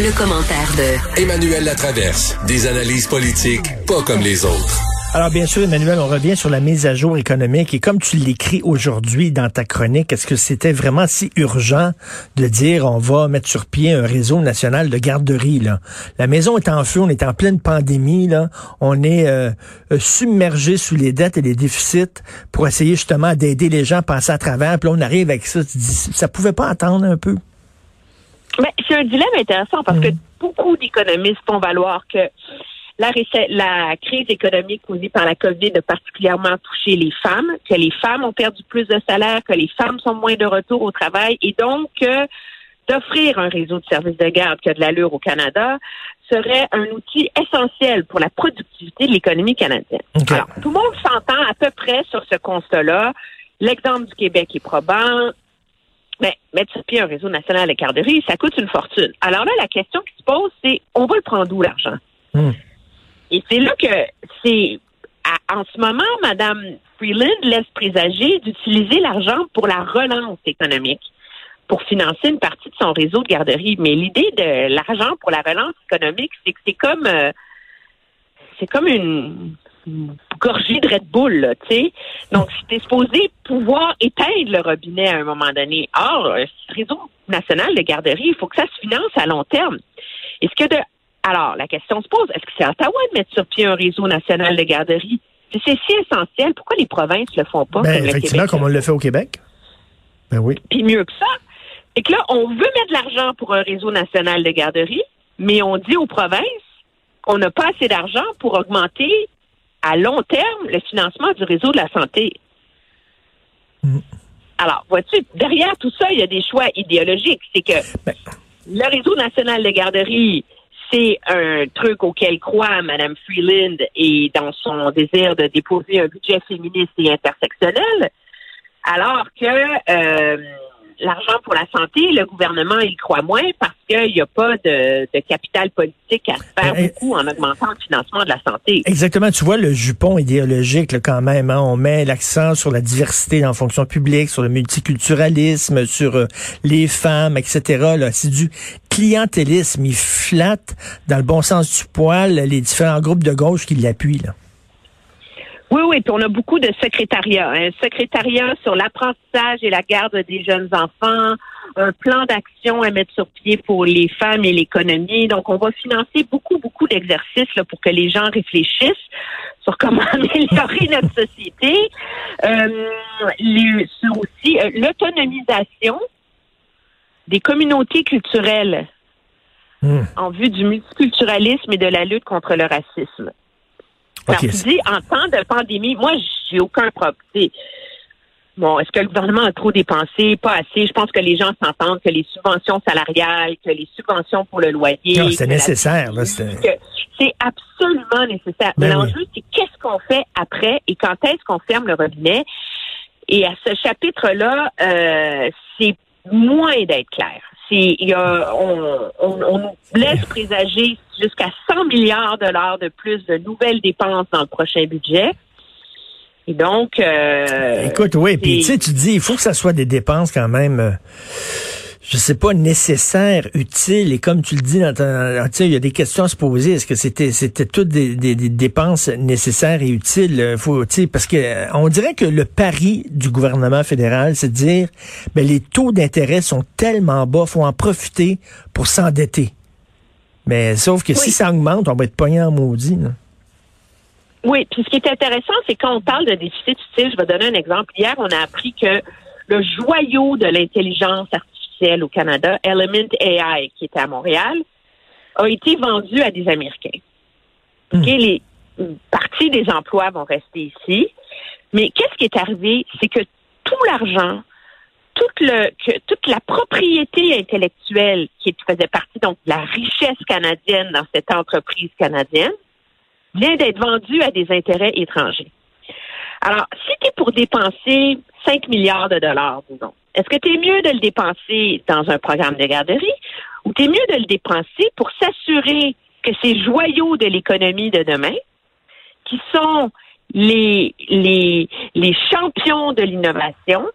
Le commentaire de Emmanuel Latraverse. Des analyses politiques pas comme les autres. Alors bien sûr, Emmanuel, on revient sur la mise à jour économique et comme tu l'écris aujourd'hui dans ta chronique, est-ce que c'était vraiment si urgent de dire on va mettre sur pied un réseau national de garderies là? La maison est en feu, on est en pleine pandémie là, on est euh, euh, submergé sous les dettes et les déficits pour essayer justement d'aider les gens à passer à travers. Puis là, on arrive avec ça, tu dis, ça pouvait pas attendre un peu? Mais c'est un dilemme intéressant parce que beaucoup d'économistes font valoir que la, la, crise économique causée par la COVID a particulièrement touché les femmes, que les femmes ont perdu plus de salaire, que les femmes sont moins de retour au travail et donc euh, d'offrir un réseau de services de garde qui a de l'allure au Canada serait un outil essentiel pour la productivité de l'économie canadienne. Alors, tout le monde s'entend à peu près sur ce constat-là. L'exemple du Québec est probant. Mais mettre sur pied un réseau national de garderies, ça coûte une fortune. Alors là, la question qui se pose, c'est on va le prendre d'où l'argent? Hmm. Et c'est là que c'est en ce moment, Mme Freeland laisse présager d'utiliser l'argent pour la relance économique, pour financer une partie de son réseau de garderies. Mais l'idée de l'argent pour la relance économique, c'est que c'est comme euh, c'est comme une, gorgée de Red Bull, tu sais. Donc, c'était supposé pouvoir éteindre le robinet à un moment donné. Or, euh, ce réseau national de garderies, il faut que ça se finance à long terme. Est-ce que de alors, la question se pose, est-ce que c'est à Ottawa de mettre sur pied un réseau national de garderies? Si c'est si essentiel, pourquoi les provinces ne le font pas? Ben, effectivement, comme on le fait au Québec. Ben oui. Puis mieux que ça, c'est que là, on veut mettre de l'argent pour un réseau national de garderies, mais on dit aux provinces qu'on n'a pas assez d'argent pour augmenter à long terme le financement du réseau de la santé. Mm. Alors, vois-tu, derrière tout ça, il y a des choix idéologiques. C'est que ben. le réseau national de garderies, c'est un truc auquel croit Mme Freeland et dans son désir de déposer un budget féministe et intersectionnel, alors que euh, l'argent pour la santé, le gouvernement il croit moins parce qu'il n'y a pas de, capital politique à faire eh, eh. beaucoup en augmentant le financement de la santé. Exactement. Tu vois le jupon idéologique quand même. Hein. On met l'accent sur la diversité dans la fonction publique, sur le multiculturalisme, sur euh, les femmes, etc. C'est du clientélisme. Il flatte dans le bon sens du poil les différents groupes de gauche qui l'appuient. Oui, oui, puis on a beaucoup de secrétariats. Un secrétariat sur l'apprentissage et la garde des jeunes enfants, un plan d'action à mettre sur pied pour les femmes et l'économie. Donc, on va financer beaucoup, beaucoup d'exercices pour que les gens réfléchissent sur comment améliorer notre société. Euh, sur aussi euh, l'autonomisation des communautés culturelles hmm. en vue du multiculturalisme et de la lutte contre le racisme. Okay. dis, en temps de pandémie, moi, j'ai aucun problème. Bon, est-ce que le gouvernement a trop dépensé? Pas assez. Je pense que les gens s'entendent que les subventions salariales, que les subventions pour le loyer. C'est nécessaire, C'est absolument nécessaire. Ben L'enjeu, c'est qu'est-ce qu'on fait après et quand est-ce qu'on ferme le robinet? Et à ce chapitre-là, euh, c'est moins d'être clair il y a, on, on, nous laisse présager jusqu'à 100 milliards de dollars de plus de nouvelles dépenses dans le prochain budget. Et donc, euh, écoute, oui, puis tu sais, tu dis, il faut que ça soit des dépenses quand même. Euh, je sais pas, nécessaire, utile, et comme tu le dis, dans il y a des questions à se poser. Est-ce que c'était c'était toutes des, des, dépenses nécessaires et utiles? Faut, parce que euh, on dirait que le pari du gouvernement fédéral, c'est de dire ben, les taux d'intérêt sont tellement bas, faut en profiter pour s'endetter. Mais sauf que si ça augmente, on va être pogné en maudit. Oui, puis ce qui est intéressant, c'est quand on parle de déficit utile, je vais donner un exemple. Hier, on a appris que le joyau de l'intelligence artificielle au Canada, Element AI, qui était à Montréal, a été vendu à des Américains. Hmm. les parties des emplois vont rester ici. Mais qu'est-ce qui est arrivé? C'est que tout l'argent, toute, le, que, toute la propriété intellectuelle qui faisait partie donc de la richesse canadienne dans cette entreprise canadienne vient d'être vendue à des intérêts étrangers. Alors, si tu es pour dépenser 5 milliards de dollars, disons, est-ce que tu es mieux de le dépenser dans un programme de garderie ou tu es mieux de le dépenser pour s'assurer que ces joyaux de l'économie de demain, qui sont les, les, les champions de l'innovation,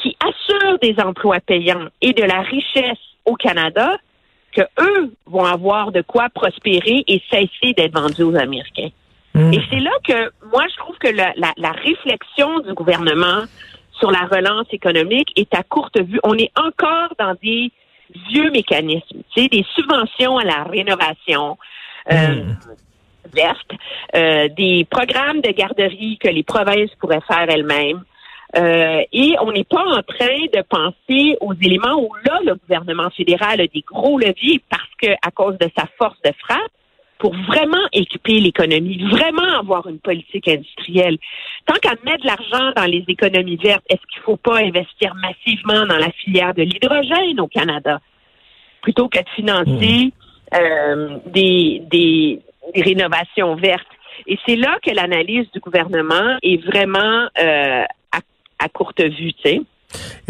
qui assurent des emplois payants et de la richesse au Canada, que eux vont avoir de quoi prospérer et cesser d'être vendus aux Américains? Hmm. Et c'est là que moi, je trouve que la, la, la réflexion du gouvernement sur la relance économique est à courte vue. On est encore dans des vieux mécanismes, tu sais, des subventions à la rénovation. Euh, verte, euh, des programmes de garderie que les provinces pourraient faire elles-mêmes. Euh, et on n'est pas en train de penser aux éléments où là, le gouvernement fédéral a des gros leviers parce que, à cause de sa force de frappe, pour vraiment équiper l'économie, vraiment avoir une politique industrielle. Tant qu'à mettre de l'argent dans les économies vertes, est-ce qu'il ne faut pas investir massivement dans la filière de l'hydrogène au Canada? Plutôt que de financer euh, des, des, des rénovations vertes? Et c'est là que l'analyse du gouvernement est vraiment euh, à, à courte vue, tu sais.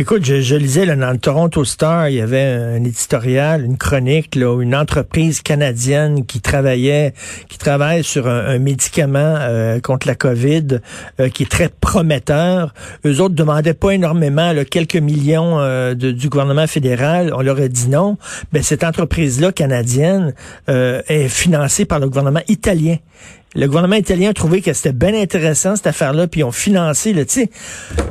Écoute, je, je lisais là, dans le Toronto Star, il y avait un éditorial, une chronique, là, une entreprise canadienne qui travaillait, qui travaille sur un, médicament euh, contre la COVID, euh, qui est très prometteur. Eux autres demandaient pas énormément, là, quelques millions euh, du gouvernement fédéral. On leur a dit non. Ben cette entreprise-là canadienne est financée par le gouvernement italien. Le gouvernement italien a trouvé que c'était bien intéressant cette affaire-là, puis ils ont financé. Là, tu sais,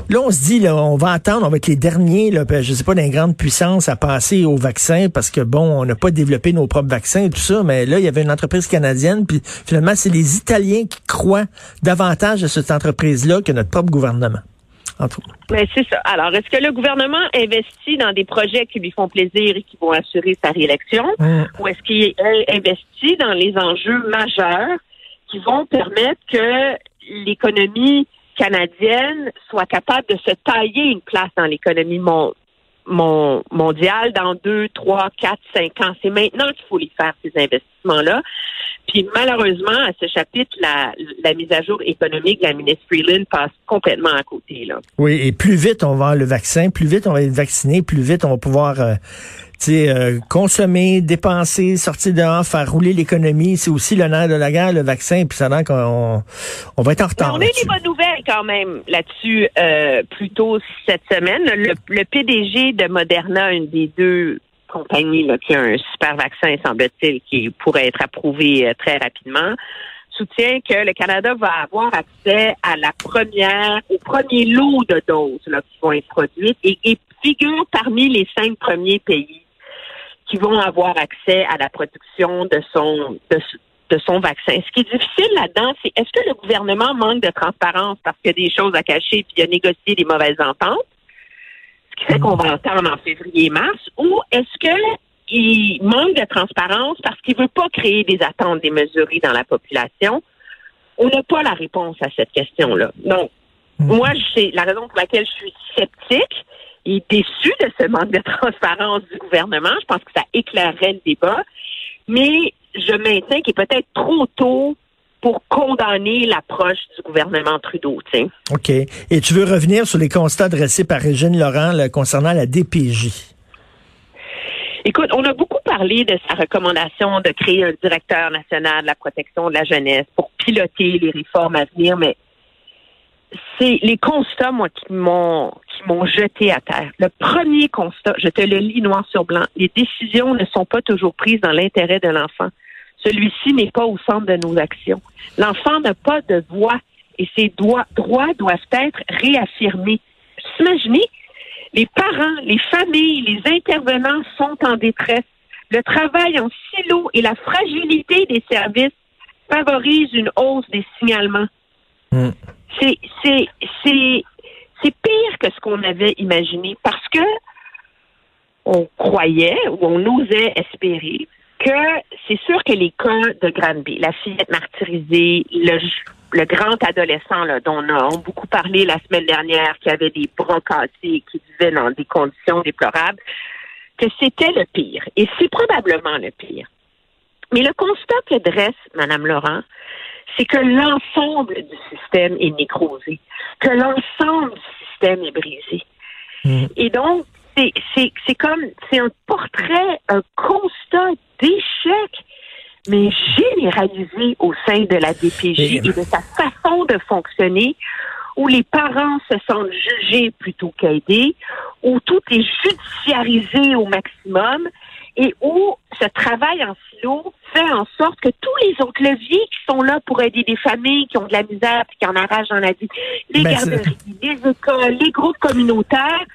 là, on se dit, là, on va attendre, on va être les derniers, là, puis je sais pas, d'une grande puissance à passer au vaccin, parce que bon, on n'a pas développé nos propres vaccins et tout ça, mais là, il y avait une entreprise canadienne, puis finalement, c'est les Italiens qui croient davantage à cette entreprise-là que notre propre gouvernement. Mais c'est ça. Alors, est-ce que le gouvernement investit dans des projets qui lui font plaisir et qui vont assurer sa réélection, Mm. ou est-ce qu'il investit dans les enjeux majeurs qui vont permettre que l'économie canadienne soit capable de se tailler une place dans l'économie mon- mon- mondiale dans deux, trois, quatre, cinq ans. C'est maintenant qu'il faut les faire, ces investissements-là. Puis malheureusement, à ce chapitre, la, mise à jour économique de la ministre Freeland passe complètement à côté. Là. Oui, et plus vite on va avoir le vaccin, plus vite on va être vacciné, plus vite on va pouvoir euh, euh, consommer, dépenser, sortir dehors, faire rouler l'économie. C'est aussi le nerf de la guerre, le vaccin, puis ça a l'air qu'on on va être en Mais retard. on a eu des bonnes nouvelles quand même là-dessus euh, plus tôt cette semaine. Le, le PDG de Moderna, une des deux compagnies là, qui a un super vaccin, semble-t-il, qui pourrait être approuvé euh, très rapidement, soutient que le Canada va avoir accès à la première, au premier lot de doses là, qui vont être produites et, et figure parmi les cinq premiers pays qui vont avoir accès à la production de son de, de son vaccin. Ce qui est difficile là-dedans, c'est est-ce que le gouvernement manque de transparence parce qu'il y a des choses à cacher puis il a négocié des mauvaises ententes, ce qui fait qu'on va entendre en février-mars, ou est-ce que il manque de transparence parce qu'il veut pas créer des attentes démesurées dans la population? On n'a pas la réponse à cette question-là. Donc, moi, c'est la raison pour laquelle je suis sceptique et déçue de ce manque de transparence du gouvernement. Je pense que ça éclairerait le débat. Mais je maintiens qu'il est peut-être trop tôt pour condamner l'approche du gouvernement Trudeau. OK. Et tu veux revenir sur les constats dressés par Régine Laurent là, concernant la DPJ. Écoute, on a beaucoup parlé de sa recommandation de créer un directeur national de la protection de la jeunesse pour piloter les réformes à venir, mais c'est les constats, moi, qui m'ont qui m'ont jeté à terre. Le premier constat, je te le lis noir sur blanc, les décisions ne sont pas toujours prises dans l'intérêt de l'enfant. Celui-ci n'est pas au centre de nos actions. L'enfant n'a pas de voix et ses droits, doivent être réaffirmés. Imaginez, les parents, les familles, les intervenants sont en détresse. Le travail en silo et la fragilité des services favorisent une hausse des signalements. Hmm. C'est, c'est, c'est, c'est pire que ce qu'on avait imaginé parce que on croyait ou on osait espérer que c'est sûr que les cas de Granby, la fillette martyrisée, le, le grand adolescent là, dont on a beaucoup parlé la semaine dernière, qui avait des bras cassés et qui vivait dans des conditions déplorables, que c'était le pire. Et c'est probablement le pire. Mais le constat que dresse Mme Laurent, c'est que l'ensemble du système est nécrosé, que l'ensemble du système est brisé. Mm. Et donc, c'est, comme, c'est un portrait, un constat d'échec, mais généralisé au sein de la DPJ Et- et de sa façon de fonctionner, où les parents se sentent jugés plutôt qu'aidés, où tout est judiciarisé au maximum et où ce travail en silo fait en sorte que tous les autres leviers qui sont là pour aider des familles qui ont de la misère et qui en arrachent dans la vie, les Ben, garderies, les écoles, les groupes communautaires,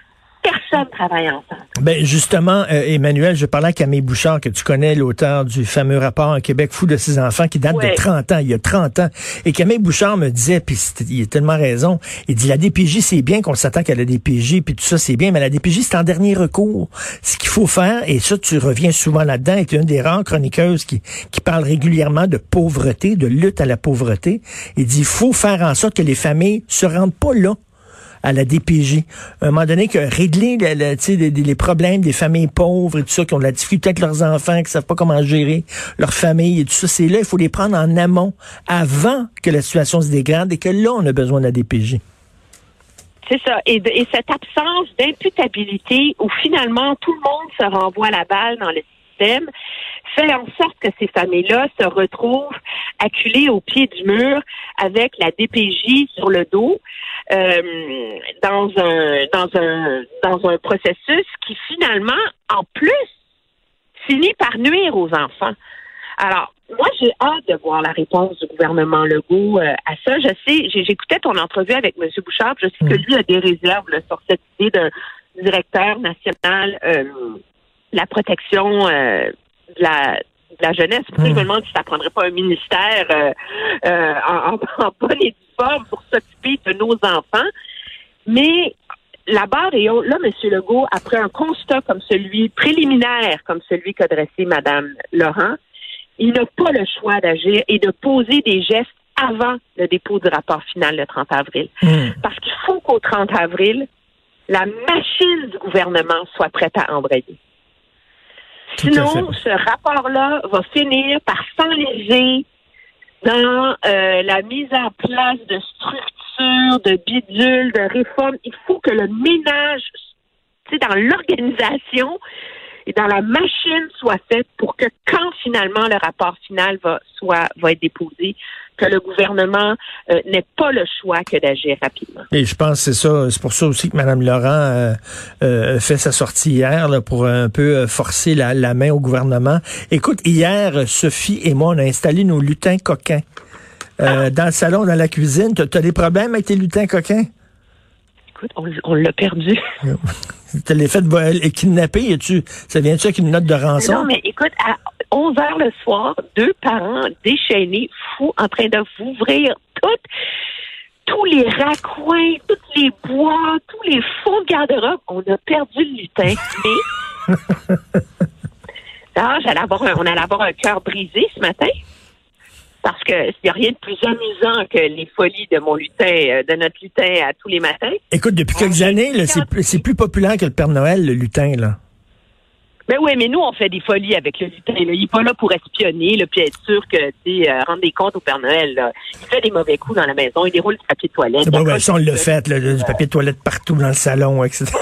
personne travaille ensemble. Ben justement, euh, Emmanuel, je parlais à Camille Bouchard, que tu connais, l'auteur du fameux rapport Un Québec fou de ses enfants, qui date de Ouais. 30 ans, il y a 30 ans. Et Camille Bouchard me disait, puis il a tellement raison, il dit la DPJ, c'est bien qu'on s'attaque à la DPJ, puis tout ça, c'est bien, mais la DPJ, c'est en dernier recours. Ce qu'il faut faire, et ça, tu reviens souvent là-dedans, et tu es une des rares chroniqueuses qui, qui parle régulièrement de pauvreté, de lutte à la pauvreté. Il dit, il faut faire en sorte que les familles se rendent pas là à la DPJ. À un moment donné, que régler les, problèmes des familles pauvres et tout ça, qui ont de la difficulté avec leurs enfants, qui savent pas comment gérer leur famille et tout ça, c'est là, il faut les prendre en amont, avant que la situation se dégrade et que là, on a besoin de la DPJ. C'est ça. Et cette absence d'imputabilité où finalement tout le monde se renvoie la balle dans le système fait en sorte que ces familles-là se retrouvent acculées au pied du mur avec la DPJ sur le dos euh, dans un dans un dans un processus qui finalement en plus finit par nuire aux enfants. Alors, moi, j'ai hâte de voir la réponse du gouvernement Legault euh, à ça. Je sais, j'écoutais ton entrevue avec M. Bouchard, je sais que lui a des réserves là, sur cette idée d'un directeur national euh, de la protection euh, de la de la jeunesse. Pour ça, je me demande si ça prendrait pas un ministère euh, euh, en, en, en bonne et due forme pour s'occuper de nos enfants. Mais la barre est haute. Là, M. Legault, après un constat comme celui, préliminaire comme celui qu'a dressé Mme Laurent, il n'a pas le choix d'agir et de poser des gestes avant le dépôt du rapport final le 30 avril. Parce qu'il faut qu'au 30 avril, la machine du gouvernement soit prête à embrayer. Sinon, ce rapport-là va finir par s'enléger dans euh, la mise en place de structures, de bidules, de réformes. Il faut que le ménage, tu sais, dans l'organisation et dans la machine soit fait pour que quand finalement le rapport final va soit va être déposé, que le gouvernement euh, n'ait pas le choix que d'agir rapidement. Et je pense que c'est ça, c'est pour ça aussi que Mme Laurent euh, euh, fait sa sortie hier là, pour un peu euh, forcer la, la main au gouvernement. Écoute, hier, Sophie et moi, on a installé nos lutins coquins euh, dans le salon, dans la cuisine. Tu as des problèmes avec tes lutins coquins? Écoute, on, on l'a perdu. Tu les fait voler- kidnapper, et tu, ça vient-tu avec une note de rançon? Non, mais écoute, à 11 heures le soir, deux parents déchaînés, fous, en train de ouvrir toutes, tous les raccoins, tous les bois, tous les fonds de garde-robe. On a perdu le lutin. Mais, Ah, j'allais avoir un- on allait avoir un cœur brisé ce matin. Parce que il n'y a rien de plus amusant que les folies de mon lutin, euh, de notre lutin à tous les matins. Écoute, depuis quelques Ah, années, c'est, plus- populaire que le Père Noël, le lutin, là. Ben oui, mais nous, on fait des folies avec le lutin. Là. Il est pas là pour espionner, là, puis être sûr que, tu sais, euh, rendre des comptes au Père Noël. Là. Il fait des mauvais coups dans la maison. Il déroule du papier de toilette. Bon, ben, accroche ça, on l'a fait, là, du papier de toilette partout dans le salon, etc.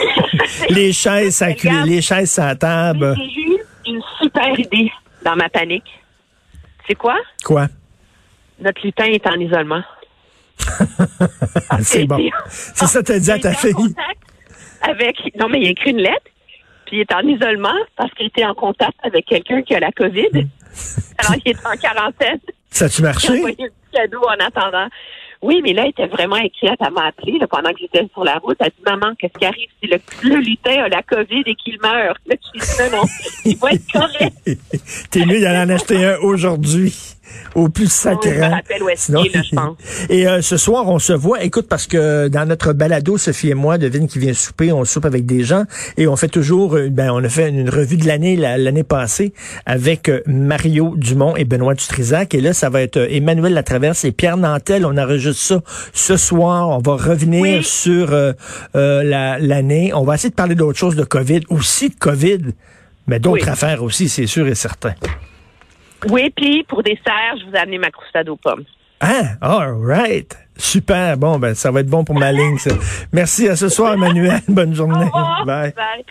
les chaises, ça Regarde. les chaises sans table. J'ai eu une super idée dans ma panique. C'est quoi? Quoi? Notre lutin est en isolement. C'est bon. C'est ça que t'as dit à Il ta fille. Avec, non, mais il a écrit une lettre, puis il est en isolement parce qu'il était en contact avec quelqu'un qui a la COVID. Alors, il est en quarantaine. Ça a-tu marché? envoyé un petit cadeau en attendant. Oui, mais là, elle était vraiment inquiète. Elle m'a appelé là, pendant que j'étais sur la route. Elle a dit, maman, qu'est-ce qui arrive si le, le lutin a la COVID et qu'il meurt? Là, je dis, non, non, il va être correct. T'es mieux d'aller en acheter un aujourd'hui. Au plus sacré. Oui, je me rappelle où est-ce qu'il est, là, je pense. Et euh, ce soir, on se voit. Écoute, parce que dans notre balado, Sophie et moi, devine qui vient souper, on soupe avec des gens et on fait toujours, ben, on a fait une revue de l'année la- l'année passée avec euh, Mario Dumont et Benoît Dutrisac. Et là, ça va être euh, Emmanuel Latraverse et Pierre Nantel. On enregistre ça ce soir. On va revenir Oui. sur euh, euh, la- l'année. on va essayer de parler d'autres choses de COVID, aussi de COVID, mais d'autres Oui. affaires aussi, c'est sûr et certain. Oui, puis pour dessert, je vous ai amené ma croustade aux pommes. Ah, all right. Super. Bon, ben, ça va être bon pour ma ligne, ça. Merci à ce soir, Emmanuel. Bonne journée. Au revoir. Bye. Bye.